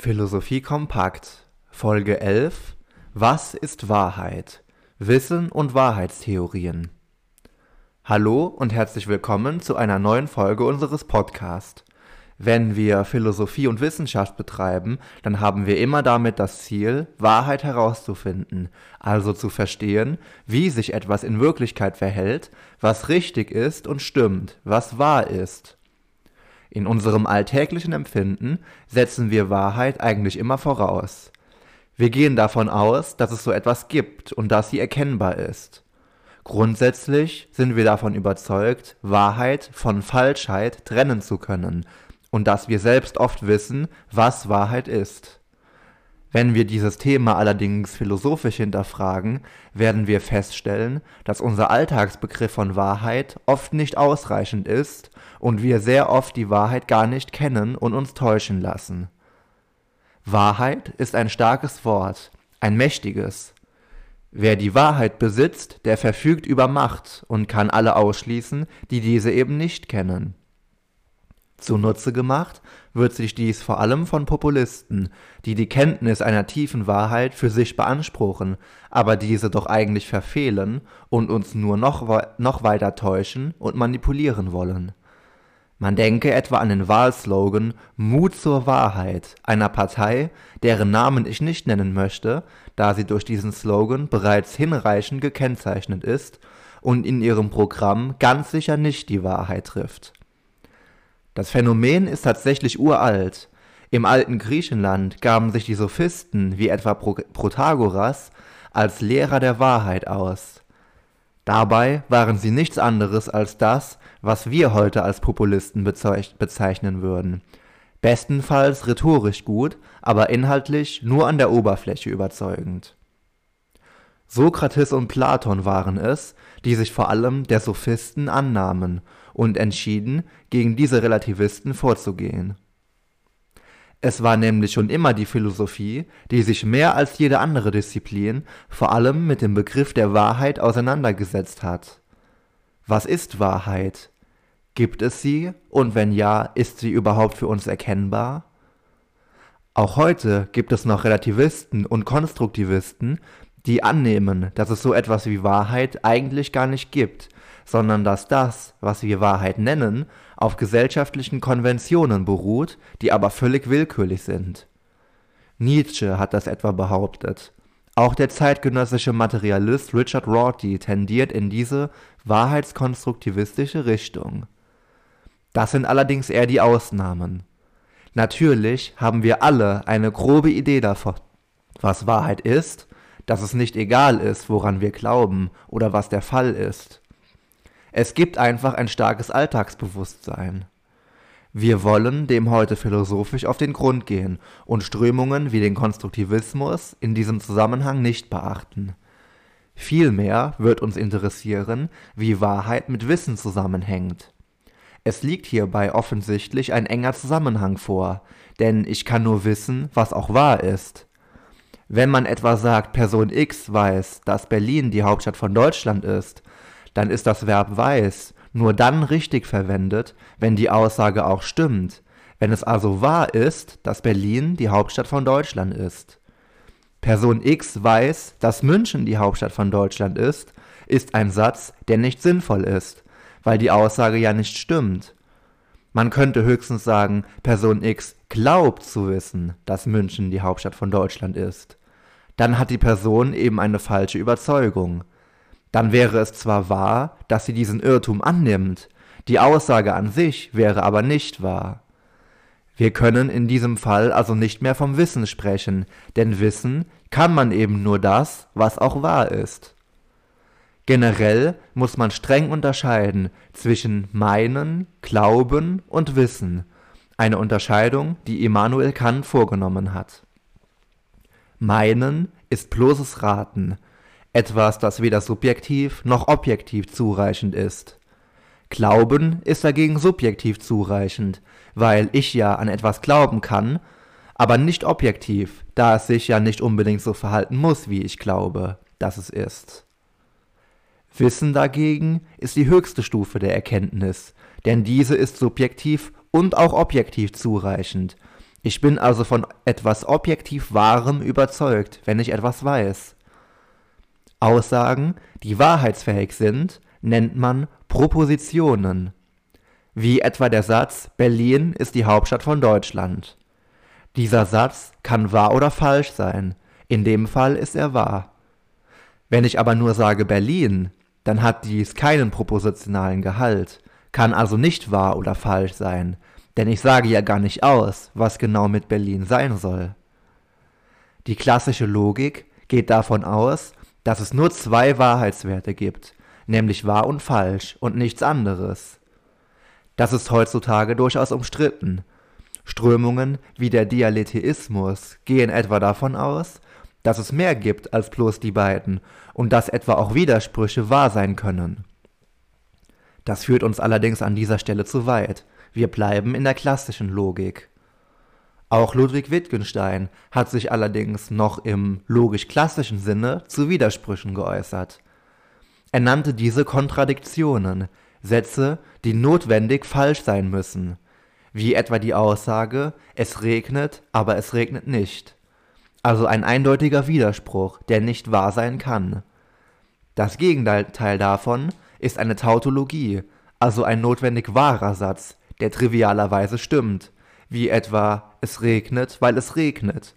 Philosophie kompakt Folge 11 Was ist Wahrheit? Wissen und Wahrheitstheorien. Hallo und herzlich willkommen zu einer neuen Folge unseres Podcasts. Wenn wir Philosophie und Wissenschaft betreiben, dann haben wir immer damit das Ziel, Wahrheit herauszufinden, also zu verstehen, wie sich etwas in Wirklichkeit verhält, was richtig ist und stimmt, was wahr ist. In unserem alltäglichen Empfinden setzen wir Wahrheit eigentlich immer voraus. Wir gehen davon aus, dass es so etwas gibt und dass sie erkennbar ist. Grundsätzlich sind wir davon überzeugt, Wahrheit von Falschheit trennen zu können und dass wir selbst oft wissen, was Wahrheit ist. Wenn wir dieses Thema allerdings philosophisch hinterfragen, werden wir feststellen, dass unser Alltagsbegriff von Wahrheit oft nicht ausreichend ist und wir sehr oft die Wahrheit gar nicht kennen und uns täuschen lassen. Wahrheit ist ein starkes Wort, ein mächtiges. Wer die Wahrheit besitzt, der verfügt über Macht und kann alle ausschließen, die diese eben nicht kennen. Zunutze gemacht wird sich dies vor allem von Populisten, die die Kenntnis einer tiefen Wahrheit für sich beanspruchen, aber diese doch eigentlich verfehlen und uns nur noch, noch weiter täuschen und manipulieren wollen. Man denke etwa an den Wahlslogan Mut zur Wahrheit einer Partei, deren Namen ich nicht nennen möchte, da sie durch diesen Slogan bereits hinreichend gekennzeichnet ist und in ihrem Programm ganz sicher nicht die Wahrheit trifft. Das Phänomen ist tatsächlich uralt. Im alten Griechenland gaben sich die Sophisten wie etwa Protagoras als Lehrer der Wahrheit aus. Dabei waren sie nichts anderes als das, was wir heute als Populisten bezeichnen würden. Bestenfalls rhetorisch gut, aber inhaltlich nur an der Oberfläche überzeugend. Sokrates und Platon waren es, die sich vor allem der Sophisten annahmen und entschieden, gegen diese Relativisten vorzugehen es war nämlich schon immer die Philosophie, die sich mehr als jede andere Disziplin vor allem mit dem Begriff der Wahrheit auseinandergesetzt hat. Was ist Wahrheit? Gibt es sie? Und wenn ja, ist sie überhaupt für uns erkennbar? Auch heute gibt es noch Relativisten und Konstruktivisten, die annehmen, dass es so etwas wie Wahrheit eigentlich gar nicht gibt, sondern dass das, was wir Wahrheit nennen, auf gesellschaftlichen Konventionen beruht, die aber völlig willkürlich sind. Nietzsche hat das etwa behauptet. Auch der zeitgenössische Materialist Richard Rorty tendiert in diese wahrheitskonstruktivistische Richtung. Das sind allerdings eher die Ausnahmen. Natürlich haben wir alle eine grobe Idee davon, was Wahrheit ist, dass es nicht egal ist, woran wir glauben oder was der Fall ist. Es gibt einfach ein starkes Alltagsbewusstsein. Wir wollen dem heute philosophisch auf den Grund gehen und Strömungen wie den Konstruktivismus in diesem Zusammenhang nicht beachten. Vielmehr wird uns interessieren, wie Wahrheit mit Wissen zusammenhängt. Es liegt hierbei offensichtlich ein enger Zusammenhang vor, denn ich kann nur wissen, was auch wahr ist. Wenn man etwa sagt, Person X weiß, dass Berlin die Hauptstadt von Deutschland ist, dann ist das Verb weiß nur dann richtig verwendet, wenn die Aussage auch stimmt, wenn es also wahr ist, dass Berlin die Hauptstadt von Deutschland ist. Person X weiß, dass München die Hauptstadt von Deutschland ist, ist ein Satz, der nicht sinnvoll ist, weil die Aussage ja nicht stimmt. Man könnte höchstens sagen, Person X glaubt zu wissen, dass München die Hauptstadt von Deutschland ist. Dann hat die Person eben eine falsche Überzeugung dann wäre es zwar wahr, dass sie diesen Irrtum annimmt, die Aussage an sich wäre aber nicht wahr. Wir können in diesem Fall also nicht mehr vom Wissen sprechen, denn Wissen kann man eben nur das, was auch wahr ist. Generell muss man streng unterscheiden zwischen Meinen, Glauben und Wissen, eine Unterscheidung, die Immanuel Kant vorgenommen hat. Meinen ist bloßes Raten, etwas, das weder subjektiv noch objektiv zureichend ist. Glauben ist dagegen subjektiv zureichend, weil ich ja an etwas glauben kann, aber nicht objektiv, da es sich ja nicht unbedingt so verhalten muss, wie ich glaube, dass es ist. Wissen dagegen ist die höchste Stufe der Erkenntnis, denn diese ist subjektiv und auch objektiv zureichend, Ich bin also von etwas objektiv Wahrem überzeugt, wenn ich etwas weiß. Aussagen, die wahrheitsfähig sind, nennt man Propositionen, wie etwa der Satz Berlin ist die Hauptstadt von Deutschland. Dieser Satz kann wahr oder falsch sein, in dem Fall ist er wahr. Wenn ich aber nur sage Berlin, dann hat dies keinen propositionalen Gehalt, kann also nicht wahr oder falsch sein, denn ich sage ja gar nicht aus, was genau mit Berlin sein soll. Die klassische Logik geht davon aus, dass es nur zwei Wahrheitswerte gibt, nämlich wahr und falsch und nichts anderes. Das ist heutzutage durchaus umstritten. Strömungen wie der Dialetheismus gehen etwa davon aus, dass es mehr gibt als bloß die beiden und dass etwa auch Widersprüche wahr sein können. Das führt uns allerdings an dieser Stelle zu weit. Wir bleiben in der klassischen Logik. Auch Ludwig Wittgenstein hat sich allerdings noch im logisch-klassischen Sinne zu Widersprüchen geäußert. Er nannte diese Kontradiktionen, Sätze, die notwendig falsch sein müssen, wie etwa die Aussage es regnet, aber es regnet nicht, also ein eindeutiger Widerspruch, der nicht wahr sein kann. Das Gegenteil davon ist eine Tautologie, also ein notwendig wahrer Satz, der trivialerweise stimmt, wie etwa es regnet, weil es regnet.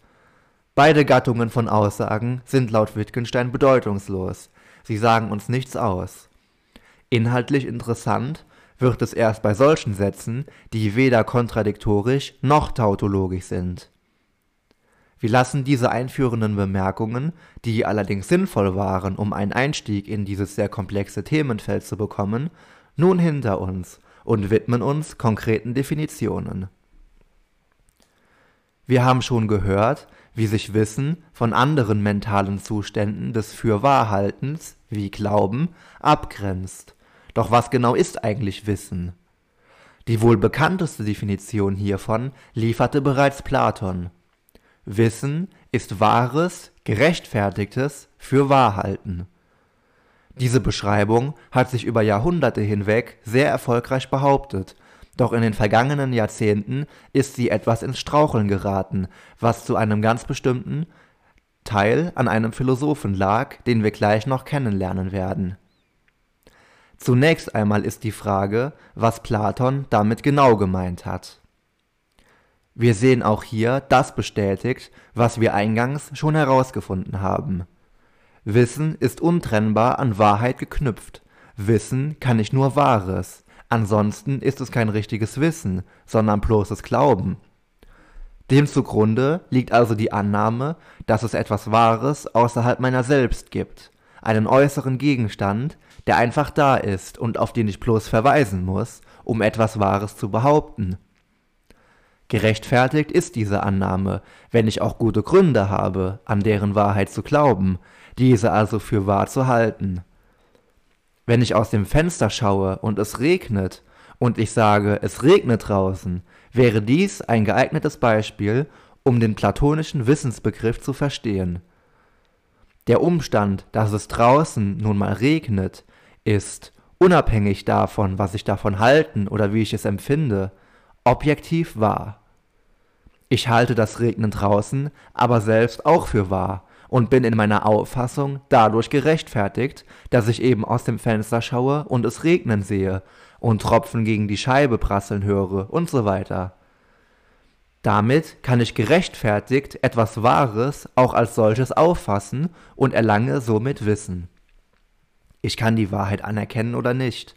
Beide Gattungen von Aussagen sind laut Wittgenstein bedeutungslos, sie sagen uns nichts aus. Inhaltlich interessant wird es erst bei solchen Sätzen, die weder kontradiktorisch noch tautologisch sind. Wir lassen diese einführenden Bemerkungen, die allerdings sinnvoll waren, um einen Einstieg in dieses sehr komplexe Themenfeld zu bekommen, nun hinter uns und widmen uns konkreten Definitionen. Wir haben schon gehört, wie sich Wissen von anderen mentalen Zuständen des Fürwahrhaltens, wie Glauben, abgrenzt. Doch was genau ist eigentlich Wissen? Die wohl bekannteste Definition hiervon lieferte bereits Platon. Wissen ist wahres, gerechtfertigtes Fürwahrhalten. Diese Beschreibung hat sich über Jahrhunderte hinweg sehr erfolgreich behauptet doch in den vergangenen Jahrzehnten ist sie etwas ins Straucheln geraten, was zu einem ganz bestimmten Teil an einem Philosophen lag, den wir gleich noch kennenlernen werden. Zunächst einmal ist die Frage, was Platon damit genau gemeint hat. Wir sehen auch hier das bestätigt, was wir eingangs schon herausgefunden haben. Wissen ist untrennbar an Wahrheit geknüpft. Wissen kann nicht nur Wahres, Ansonsten ist es kein richtiges Wissen, sondern bloßes Glauben. Dem zugrunde liegt also die Annahme, dass es etwas Wahres außerhalb meiner selbst gibt, einen äußeren Gegenstand, der einfach da ist und auf den ich bloß verweisen muss, um etwas Wahres zu behaupten. Gerechtfertigt ist diese Annahme, wenn ich auch gute Gründe habe, an deren Wahrheit zu glauben, diese also für wahr zu halten. Wenn ich aus dem Fenster schaue und es regnet und ich sage, es regnet draußen, wäre dies ein geeignetes Beispiel, um den platonischen Wissensbegriff zu verstehen. Der Umstand, dass es draußen nun mal regnet, ist, unabhängig davon, was ich davon halten oder wie ich es empfinde, objektiv wahr. Ich halte das Regnen draußen aber selbst auch für wahr und bin in meiner Auffassung dadurch gerechtfertigt, dass ich eben aus dem Fenster schaue und es regnen sehe und Tropfen gegen die Scheibe prasseln höre und so weiter. Damit kann ich gerechtfertigt etwas Wahres auch als solches auffassen und erlange somit Wissen. Ich kann die Wahrheit anerkennen oder nicht.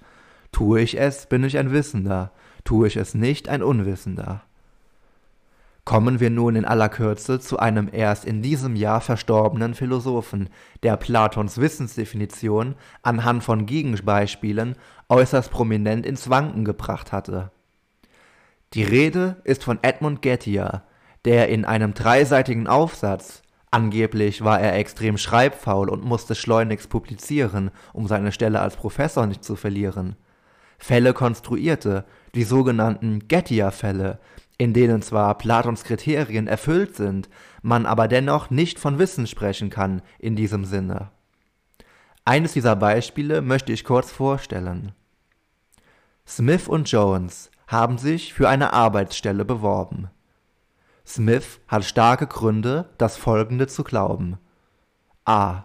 Tue ich es, bin ich ein Wissender, tue ich es nicht, ein Unwissender. Kommen wir nun in aller Kürze zu einem erst in diesem Jahr verstorbenen Philosophen, der Platons Wissensdefinition anhand von Gegenbeispielen äußerst prominent ins Wanken gebracht hatte. Die Rede ist von Edmund Gettier, der in einem dreiseitigen Aufsatz Angeblich war er extrem schreibfaul und musste schleunigst publizieren, um seine Stelle als Professor nicht zu verlieren. Fälle konstruierte, die sogenannten Gettier-Fälle, in denen zwar Platons Kriterien erfüllt sind, man aber dennoch nicht von Wissen sprechen kann in diesem Sinne. Eines dieser Beispiele möchte ich kurz vorstellen. Smith und Jones haben sich für eine Arbeitsstelle beworben. Smith hat starke Gründe, das Folgende zu glauben. A.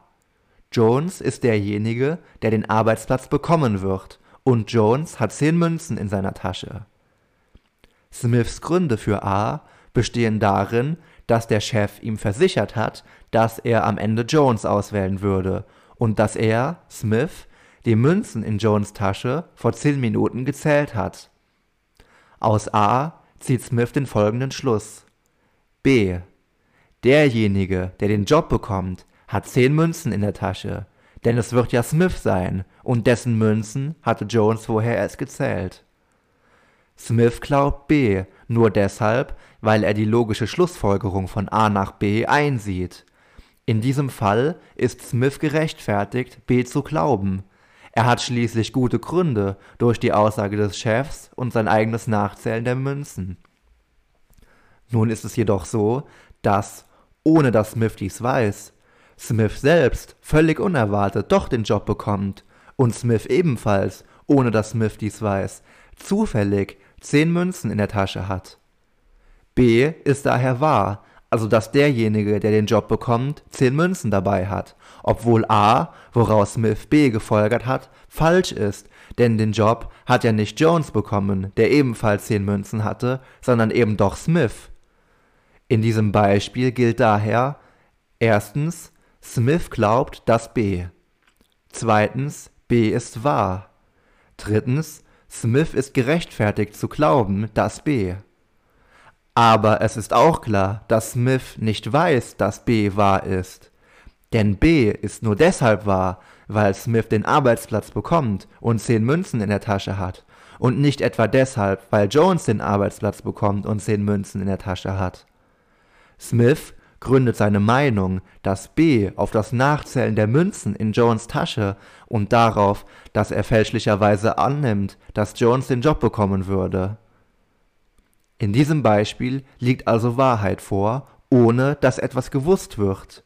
Jones ist derjenige, der den Arbeitsplatz bekommen wird, und Jones hat zehn Münzen in seiner Tasche. Smiths Gründe für A bestehen darin, dass der Chef ihm versichert hat, dass er am Ende Jones auswählen würde und dass er, Smith, die Münzen in Jones Tasche vor zehn Minuten gezählt hat. Aus A zieht Smith den folgenden Schluss. B. Derjenige, der den Job bekommt, hat zehn Münzen in der Tasche, denn es wird ja Smith sein, und dessen Münzen hatte Jones vorher erst gezählt. Smith glaubt B nur deshalb, weil er die logische Schlussfolgerung von A nach B einsieht. In diesem Fall ist Smith gerechtfertigt, B zu glauben. Er hat schließlich gute Gründe durch die Aussage des Chefs und sein eigenes Nachzählen der Münzen. Nun ist es jedoch so, dass, ohne dass Smith dies weiß, Smith selbst völlig unerwartet doch den Job bekommt und Smith ebenfalls, ohne dass Smith dies weiß, zufällig zehn Münzen in der Tasche hat. B ist daher wahr, also dass derjenige, der den Job bekommt, zehn Münzen dabei hat, obwohl A, woraus Smith B gefolgert hat, falsch ist, denn den Job hat ja nicht Jones bekommen, der ebenfalls zehn Münzen hatte, sondern eben doch Smith. In diesem Beispiel gilt daher erstens, Smith glaubt, dass B. Zweitens, B ist wahr. Drittens, Smith ist gerechtfertigt zu glauben, dass B. Aber es ist auch klar, dass Smith nicht weiß, dass B wahr ist. Denn B ist nur deshalb wahr, weil Smith den Arbeitsplatz bekommt und zehn Münzen in der Tasche hat. Und nicht etwa deshalb, weil Jones den Arbeitsplatz bekommt und zehn Münzen in der Tasche hat. Smith gründet seine Meinung, dass B auf das Nachzählen der Münzen in Jones Tasche und darauf, dass er fälschlicherweise annimmt, dass Jones den Job bekommen würde. In diesem Beispiel liegt also Wahrheit vor, ohne dass etwas gewusst wird.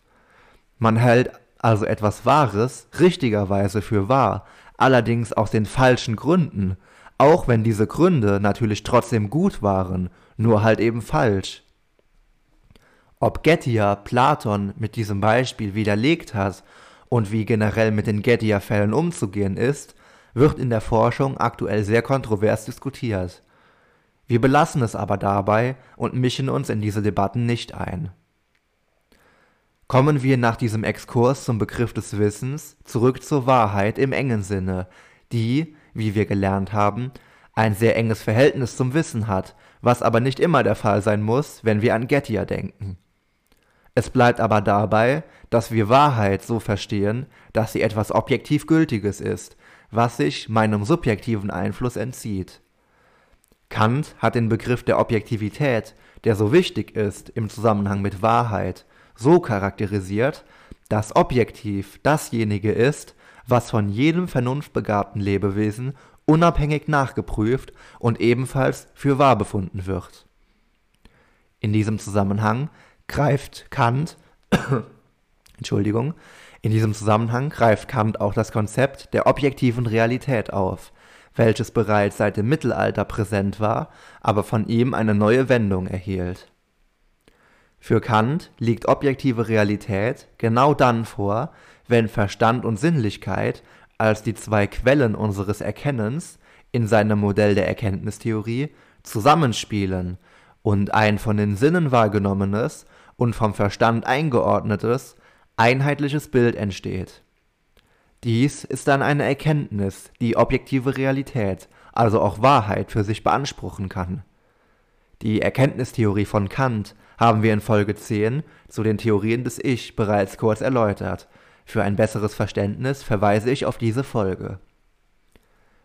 Man hält also etwas Wahres richtigerweise für wahr, allerdings aus den falschen Gründen, auch wenn diese Gründe natürlich trotzdem gut waren, nur halt eben falsch. Ob Gettier Platon mit diesem Beispiel widerlegt hat und wie generell mit den Gettier-Fällen umzugehen ist, wird in der Forschung aktuell sehr kontrovers diskutiert. Wir belassen es aber dabei und mischen uns in diese Debatten nicht ein. Kommen wir nach diesem Exkurs zum Begriff des Wissens zurück zur Wahrheit im engen Sinne, die, wie wir gelernt haben, ein sehr enges Verhältnis zum Wissen hat, was aber nicht immer der Fall sein muss, wenn wir an Gettier denken. Es bleibt aber dabei, dass wir Wahrheit so verstehen, dass sie etwas objektiv Gültiges ist, was sich meinem subjektiven Einfluss entzieht. Kant hat den Begriff der Objektivität, der so wichtig ist im Zusammenhang mit Wahrheit, so charakterisiert, dass objektiv dasjenige ist, was von jedem vernunftbegabten Lebewesen unabhängig nachgeprüft und ebenfalls für wahr befunden wird. In diesem Zusammenhang greift Kant, Entschuldigung, in diesem Zusammenhang greift Kant auch das Konzept der objektiven Realität auf, welches bereits seit dem Mittelalter präsent war, aber von ihm eine neue Wendung erhielt. Für Kant liegt objektive Realität genau dann vor, wenn Verstand und Sinnlichkeit als die zwei Quellen unseres Erkennens in seinem Modell der Erkenntnistheorie zusammenspielen und ein von den Sinnen wahrgenommenes und vom Verstand eingeordnetes, einheitliches Bild entsteht. Dies ist dann eine Erkenntnis, die objektive Realität, also auch Wahrheit für sich beanspruchen kann. Die Erkenntnistheorie von Kant haben wir in Folge 10 zu den Theorien des Ich bereits kurz erläutert. Für ein besseres Verständnis verweise ich auf diese Folge.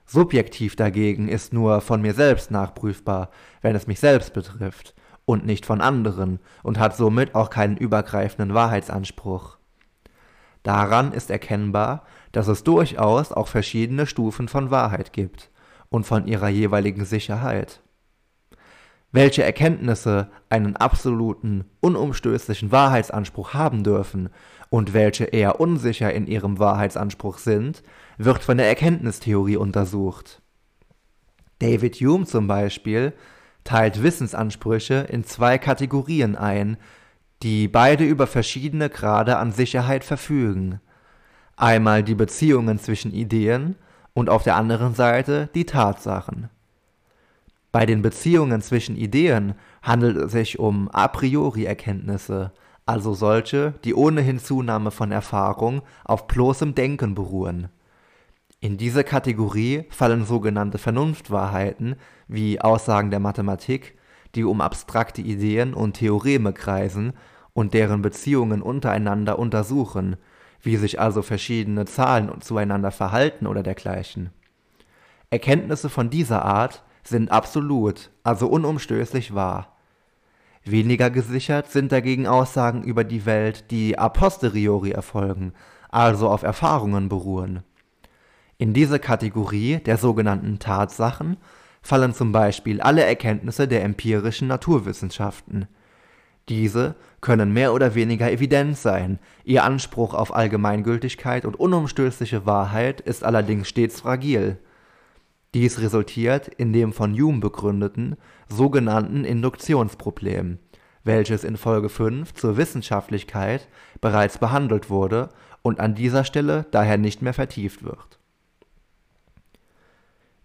Subjektiv dagegen ist nur von mir selbst nachprüfbar, wenn es mich selbst betrifft, und nicht von anderen und hat somit auch keinen übergreifenden Wahrheitsanspruch. Daran ist erkennbar, dass es durchaus auch verschiedene Stufen von Wahrheit gibt und von ihrer jeweiligen Sicherheit. Welche Erkenntnisse einen absoluten, unumstößlichen Wahrheitsanspruch haben dürfen und welche eher unsicher in ihrem Wahrheitsanspruch sind, wird von der Erkenntnistheorie untersucht. David Hume zum Beispiel teilt Wissensansprüche in zwei Kategorien ein, die beide über verschiedene Grade an Sicherheit verfügen. Einmal die Beziehungen zwischen Ideen und auf der anderen Seite die Tatsachen. Bei den Beziehungen zwischen Ideen handelt es sich um a priori Erkenntnisse, also solche, die ohne Hinzunahme von Erfahrung auf bloßem Denken beruhen. In diese Kategorie fallen sogenannte Vernunftwahrheiten wie Aussagen der Mathematik, die um abstrakte Ideen und Theoreme kreisen und deren Beziehungen untereinander untersuchen, wie sich also verschiedene Zahlen zueinander verhalten oder dergleichen. Erkenntnisse von dieser Art sind absolut, also unumstößlich wahr. Weniger gesichert sind dagegen Aussagen über die Welt, die a posteriori erfolgen, also auf Erfahrungen beruhen. In diese Kategorie der sogenannten Tatsachen fallen zum Beispiel alle Erkenntnisse der empirischen Naturwissenschaften. Diese können mehr oder weniger evident sein, ihr Anspruch auf Allgemeingültigkeit und unumstößliche Wahrheit ist allerdings stets fragil. Dies resultiert in dem von Hume begründeten sogenannten Induktionsproblem, welches in Folge 5 zur Wissenschaftlichkeit bereits behandelt wurde und an dieser Stelle daher nicht mehr vertieft wird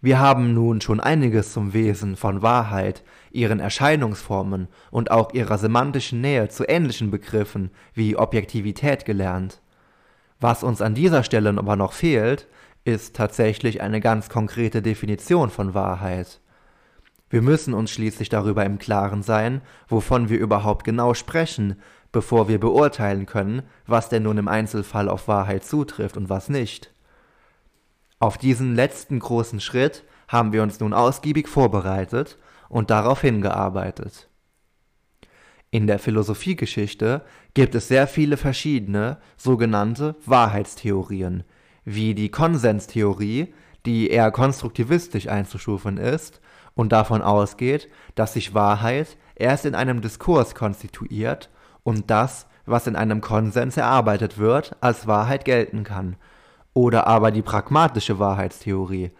wir haben nun schon einiges zum Wesen von Wahrheit, ihren Erscheinungsformen und auch ihrer semantischen Nähe zu ähnlichen Begriffen wie Objektivität gelernt. Was uns an dieser Stelle aber noch fehlt, ist tatsächlich eine ganz konkrete Definition von Wahrheit. Wir müssen uns schließlich darüber im Klaren sein, wovon wir überhaupt genau sprechen, bevor wir beurteilen können, was denn nun im Einzelfall auf Wahrheit zutrifft und was nicht. Auf diesen letzten großen Schritt haben wir uns nun ausgiebig vorbereitet und darauf hingearbeitet. In der Philosophiegeschichte gibt es sehr viele verschiedene sogenannte Wahrheitstheorien, wie die Konsenstheorie, die eher konstruktivistisch einzustufen ist und davon ausgeht, dass sich Wahrheit erst in einem Diskurs konstituiert und das, was in einem Konsens erarbeitet wird, als Wahrheit gelten kann oder aber die pragmatische Wahrheitstheorie,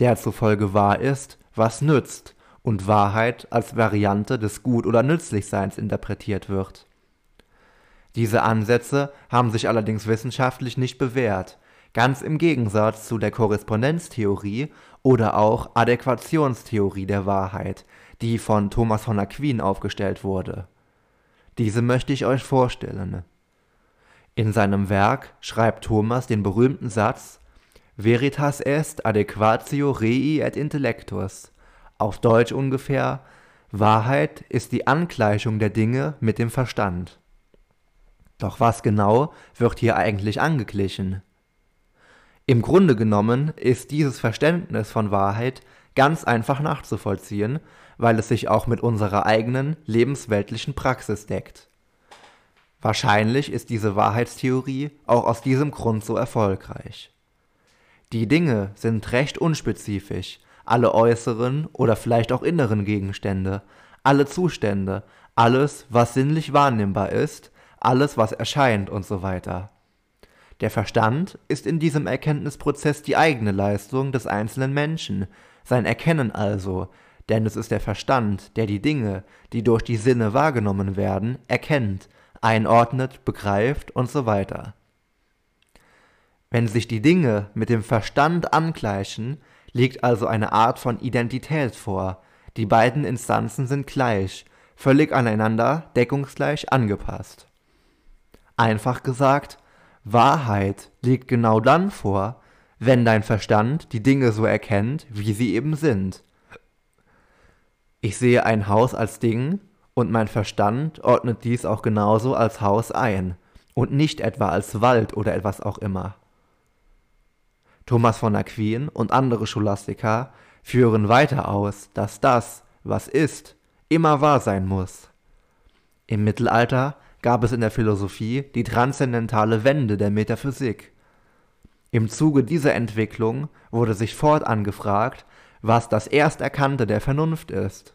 der zufolge wahr ist, was nützt und Wahrheit als Variante des Gut- oder Nützlichseins interpretiert wird. Diese Ansätze haben sich allerdings wissenschaftlich nicht bewährt, ganz im Gegensatz zu der Korrespondenztheorie oder auch Adäquationstheorie der Wahrheit, die von Thomas von Aquin aufgestellt wurde. Diese möchte ich euch vorstellen in seinem Werk schreibt Thomas den berühmten Satz Veritas est adequatio rei et intellectus, auf Deutsch ungefähr Wahrheit ist die Angleichung der Dinge mit dem Verstand. Doch was genau wird hier eigentlich angeglichen? Im Grunde genommen ist dieses Verständnis von Wahrheit ganz einfach nachzuvollziehen, weil es sich auch mit unserer eigenen lebensweltlichen Praxis deckt. Wahrscheinlich ist diese Wahrheitstheorie auch aus diesem Grund so erfolgreich. Die Dinge sind recht unspezifisch, alle äußeren oder vielleicht auch inneren Gegenstände, alle Zustände, alles, was sinnlich wahrnehmbar ist, alles, was erscheint und so weiter. Der Verstand ist in diesem Erkenntnisprozess die eigene Leistung des einzelnen Menschen, sein Erkennen also, denn es ist der Verstand, der die Dinge, die durch die Sinne wahrgenommen werden, erkennt einordnet, begreift und so weiter. Wenn sich die Dinge mit dem Verstand angleichen, liegt also eine Art von Identität vor. Die beiden Instanzen sind gleich, völlig aneinander, deckungsgleich angepasst. Einfach gesagt, Wahrheit liegt genau dann vor, wenn dein Verstand die Dinge so erkennt, wie sie eben sind. Ich sehe ein Haus als Ding, und mein Verstand ordnet dies auch genauso als Haus ein und nicht etwa als Wald oder etwas auch immer. Thomas von Aquin und andere Scholastiker führen weiter aus, dass das, was ist, immer wahr sein muss. Im Mittelalter gab es in der Philosophie die transzendentale Wende der Metaphysik. Im Zuge dieser Entwicklung wurde sich fortan gefragt, was das Ersterkannte der Vernunft ist.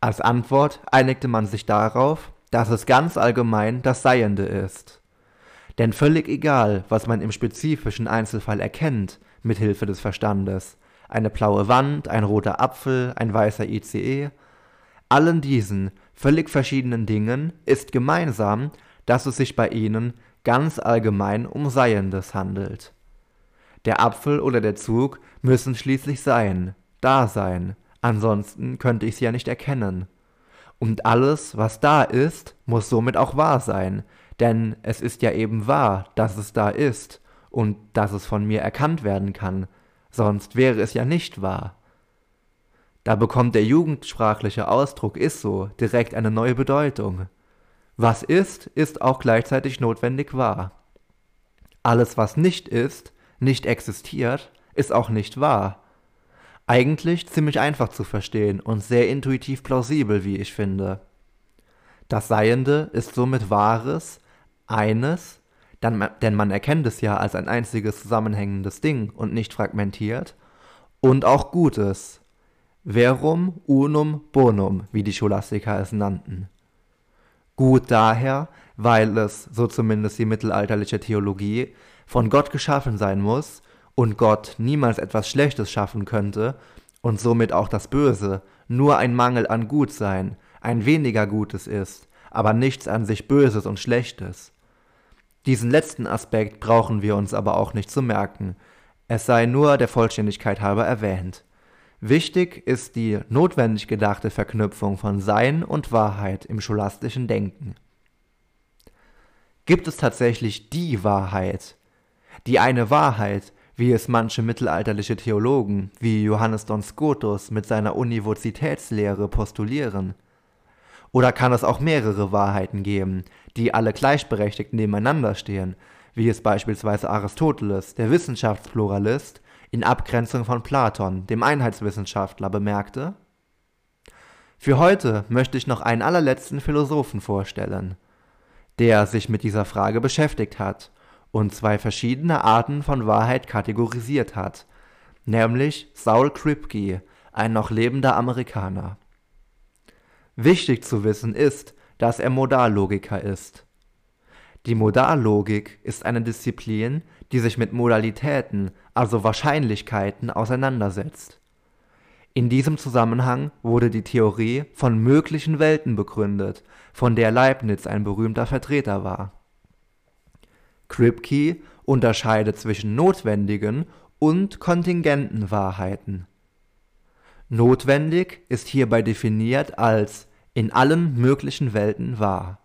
Als Antwort einigte man sich darauf, dass es ganz allgemein das Seiende ist. Denn völlig egal, was man im spezifischen Einzelfall erkennt, mit Hilfe des Verstandes, eine blaue Wand, ein roter Apfel, ein weißer ICE, Allen diesen völlig verschiedenen Dingen ist gemeinsam, dass es sich bei ihnen ganz allgemein um Seiendes handelt. Der Apfel oder der Zug müssen schließlich sein, da sein, ansonsten könnte ich sie ja nicht erkennen. Und alles, was da ist, muss somit auch wahr sein, denn es ist ja eben wahr, dass es da ist und dass es von mir erkannt werden kann, sonst wäre es ja nicht wahr. Da bekommt der jugendsprachliche Ausdruck ist so direkt eine neue Bedeutung. Was ist, ist auch gleichzeitig notwendig wahr. Alles, was nicht ist, nicht existiert, ist auch nicht wahr. Eigentlich ziemlich einfach zu verstehen und sehr intuitiv plausibel, wie ich finde. Das Seiende ist somit Wahres, eines, denn man erkennt es ja als ein einziges zusammenhängendes Ding und nicht fragmentiert, und auch Gutes, verum unum bonum, wie die Scholastiker es nannten. Gut daher, weil es, so zumindest die mittelalterliche Theologie, von Gott geschaffen sein muss und Gott niemals etwas Schlechtes schaffen könnte und somit auch das Böse nur ein Mangel an Gutsein, ein weniger Gutes ist, aber nichts an sich Böses und Schlechtes. Diesen letzten Aspekt brauchen wir uns aber auch nicht zu merken, es sei nur der Vollständigkeit halber erwähnt. Wichtig ist die notwendig gedachte Verknüpfung von Sein und Wahrheit im scholastischen Denken. Gibt es tatsächlich die Wahrheit? Die eine Wahrheit, wie es manche mittelalterliche Theologen wie Johannes Don Scotus mit seiner Univozitätslehre postulieren? Oder kann es auch mehrere Wahrheiten geben, die alle gleichberechtigt nebeneinander stehen, wie es beispielsweise Aristoteles, der Wissenschaftspluralist, in Abgrenzung von Platon, dem Einheitswissenschaftler, bemerkte? Für heute möchte ich noch einen allerletzten Philosophen vorstellen, der sich mit dieser Frage beschäftigt hat und zwei verschiedene Arten von Wahrheit kategorisiert hat, nämlich Saul Kripke, ein noch lebender Amerikaner. Wichtig zu wissen ist, dass er Modallogiker ist. Die Modallogik ist eine Disziplin, die sich mit Modalitäten, also Wahrscheinlichkeiten, auseinandersetzt. In diesem Zusammenhang wurde die Theorie von möglichen Welten begründet, von der Leibniz ein berühmter Vertreter war. Kripke unterscheidet zwischen notwendigen und kontingenten Wahrheiten. Notwendig ist hierbei definiert als in allen möglichen Welten wahr.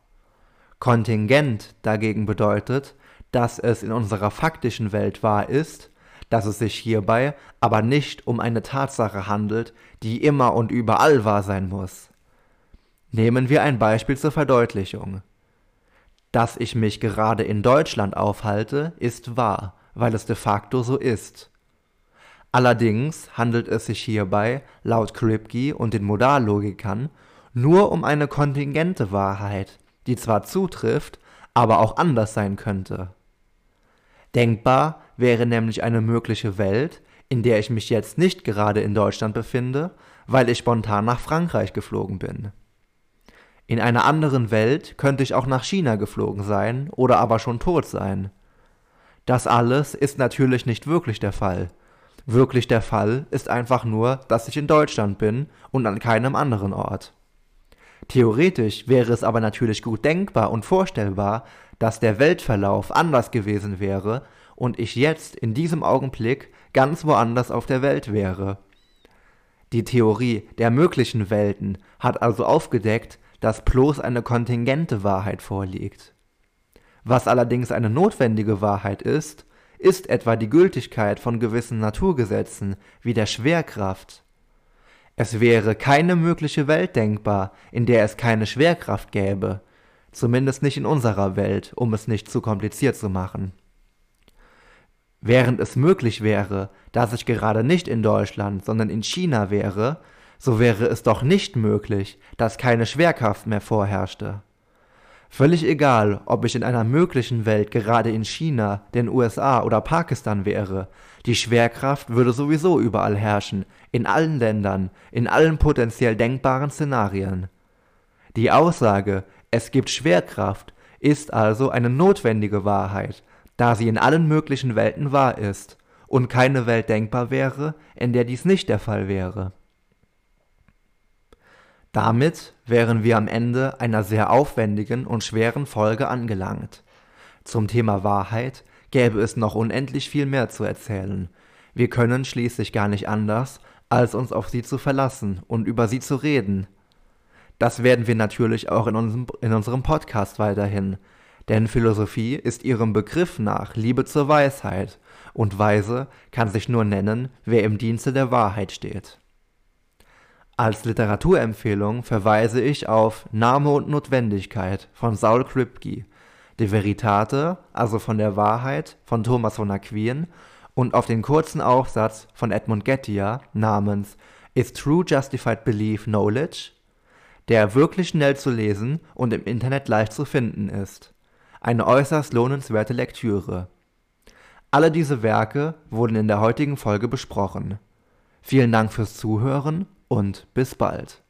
Kontingent dagegen bedeutet, dass es in unserer faktischen Welt wahr ist, dass es sich hierbei aber nicht um eine Tatsache handelt, die immer und überall wahr sein muss. Nehmen wir ein Beispiel zur Verdeutlichung. Dass ich mich gerade in Deutschland aufhalte, ist wahr, weil es de facto so ist. Allerdings handelt es sich hierbei, laut Kripke und den Modallogikern, nur um eine kontingente Wahrheit, die zwar zutrifft, aber auch anders sein könnte. Denkbar wäre nämlich eine mögliche Welt, in der ich mich jetzt nicht gerade in Deutschland befinde, weil ich spontan nach Frankreich geflogen bin. In einer anderen Welt könnte ich auch nach China geflogen sein oder aber schon tot sein. Das alles ist natürlich nicht wirklich der Fall. Wirklich der Fall ist einfach nur, dass ich in Deutschland bin und an keinem anderen Ort. Theoretisch wäre es aber natürlich gut denkbar und vorstellbar, dass der Weltverlauf anders gewesen wäre und ich jetzt in diesem Augenblick ganz woanders auf der Welt wäre. Die Theorie der möglichen Welten hat also aufgedeckt, dass bloß eine kontingente Wahrheit vorliegt. Was allerdings eine notwendige Wahrheit ist, ist etwa die Gültigkeit von gewissen Naturgesetzen wie der Schwerkraft. Es wäre keine mögliche Welt denkbar, in der es keine Schwerkraft gäbe, zumindest nicht in unserer Welt, um es nicht zu kompliziert zu machen. Während es möglich wäre, dass ich gerade nicht in Deutschland, sondern in China wäre, so wäre es doch nicht möglich, dass keine Schwerkraft mehr vorherrschte. Völlig egal, ob ich in einer möglichen Welt gerade in China, den USA oder Pakistan wäre, die Schwerkraft würde sowieso überall herrschen, in allen Ländern, in allen potenziell denkbaren Szenarien. Die Aussage, es gibt Schwerkraft, ist also eine notwendige Wahrheit, da sie in allen möglichen Welten wahr ist und keine Welt denkbar wäre, in der dies nicht der Fall wäre. Damit wären wir am Ende einer sehr aufwendigen und schweren Folge angelangt. Zum Thema Wahrheit gäbe es noch unendlich viel mehr zu erzählen. Wir können schließlich gar nicht anders, als uns auf sie zu verlassen und über sie zu reden. Das werden wir natürlich auch in unserem, in unserem Podcast weiterhin, denn Philosophie ist ihrem Begriff nach Liebe zur Weisheit, und weise kann sich nur nennen, wer im Dienste der Wahrheit steht. Als Literaturempfehlung verweise ich auf Name und Notwendigkeit von Saul Kripke, De Veritate, also von der Wahrheit von Thomas von Aquin und auf den kurzen Aufsatz von Edmund Gettier namens Is True Justified Belief Knowledge? der wirklich schnell zu lesen und im Internet leicht zu finden ist. Eine äußerst lohnenswerte Lektüre. Alle diese Werke wurden in der heutigen Folge besprochen. Vielen Dank fürs Zuhören und bis bald.